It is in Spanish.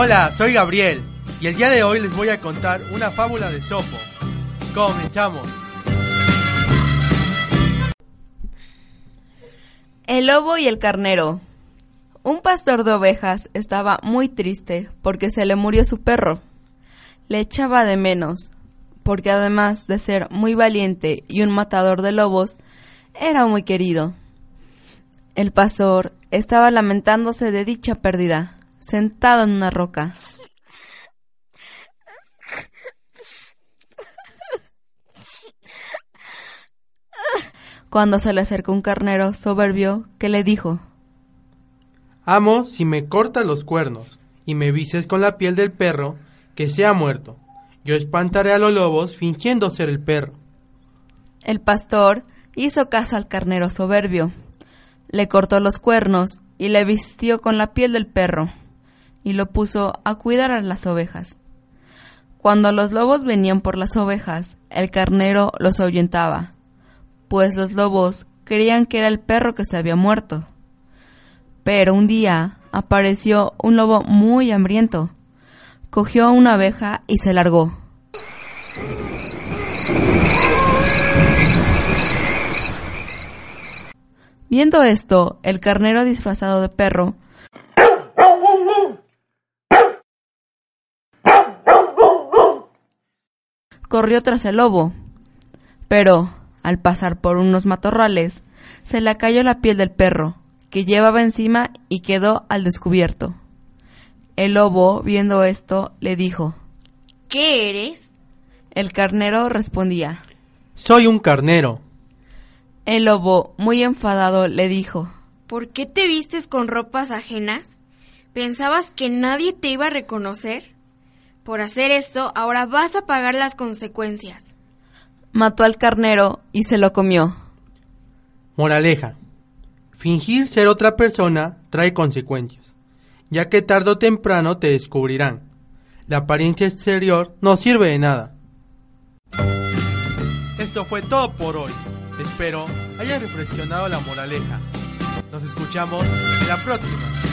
Hola, soy Gabriel y el día de hoy les voy a contar una fábula de Sopo. Comenzamos. El lobo y el carnero. Un pastor de ovejas estaba muy triste porque se le murió su perro. Le echaba de menos, porque además de ser muy valiente y un matador de lobos, era muy querido. El pastor estaba lamentándose de dicha pérdida, sentado en una roca. Cuando se le acercó un carnero soberbio que le dijo, Amo si me cortas los cuernos y me vises con la piel del perro que se ha muerto. Yo espantaré a los lobos fingiendo ser el perro. El pastor hizo caso al carnero soberbio, le cortó los cuernos y le vistió con la piel del perro, y lo puso a cuidar a las ovejas. Cuando los lobos venían por las ovejas, el carnero los ahuyentaba, pues los lobos creían que era el perro que se había muerto. Pero un día apareció un lobo muy hambriento. Cogió una abeja y se largó. Viendo esto, el carnero disfrazado de perro corrió tras el lobo. Pero, al pasar por unos matorrales, se le cayó la piel del perro, que llevaba encima y quedó al descubierto. El lobo, viendo esto, le dijo, ¿Qué eres? El carnero respondía, Soy un carnero. El lobo, muy enfadado, le dijo, ¿Por qué te vistes con ropas ajenas? ¿Pensabas que nadie te iba a reconocer? Por hacer esto, ahora vas a pagar las consecuencias. Mató al carnero y se lo comió. Moraleja. Fingir ser otra persona trae consecuencias, ya que tarde o temprano te descubrirán. La apariencia exterior no sirve de nada. Esto fue todo por hoy. Espero haya reflexionado la moraleja. Nos escuchamos la próxima.